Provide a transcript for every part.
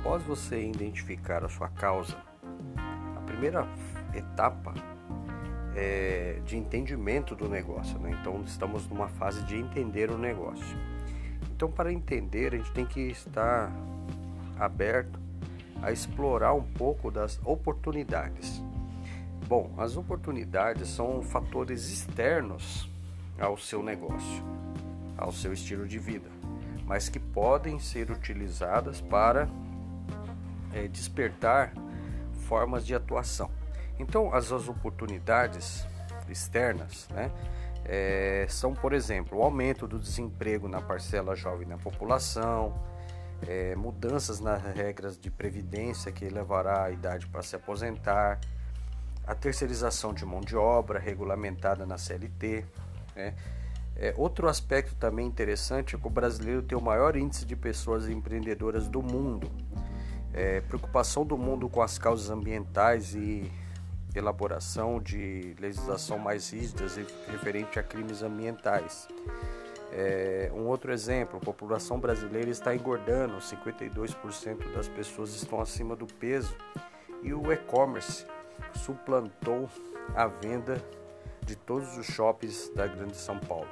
após você identificar a sua causa, a primeira etapa é de entendimento do negócio, né? Então estamos numa fase de entender o negócio. Então para entender a gente tem que estar aberto a explorar um pouco das oportunidades. Bom, as oportunidades são fatores externos ao seu negócio, ao seu estilo de vida, mas que podem ser utilizadas para é, despertar formas de atuação. Então, as, as oportunidades externas né, é, são, por exemplo, o aumento do desemprego na parcela jovem da população, é, mudanças nas regras de previdência que levará a idade para se aposentar, a terceirização de mão de obra regulamentada na CLT. Né? É, outro aspecto também interessante é que o brasileiro tem o maior índice de pessoas empreendedoras do mundo. É, preocupação do mundo com as causas ambientais e elaboração de legislação mais rígidas referente a crimes ambientais. É, um outro exemplo, a população brasileira está engordando, 52% das pessoas estão acima do peso e o e-commerce suplantou a venda de todos os shoppings da Grande São Paulo.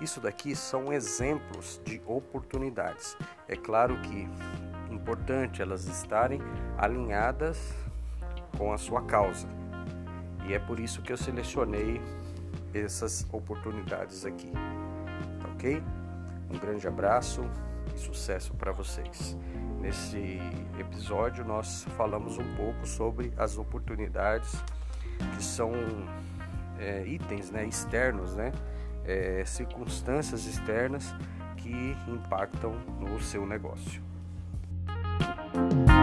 Isso daqui são exemplos de oportunidades. É claro que importante elas estarem alinhadas com a sua causa. E é por isso que eu selecionei essas oportunidades aqui ok? Um grande abraço e sucesso para vocês. Nesse episódio, nós falamos um pouco sobre as oportunidades que são é, itens né, externos, né, é, circunstâncias externas que impactam no seu negócio. Thank you.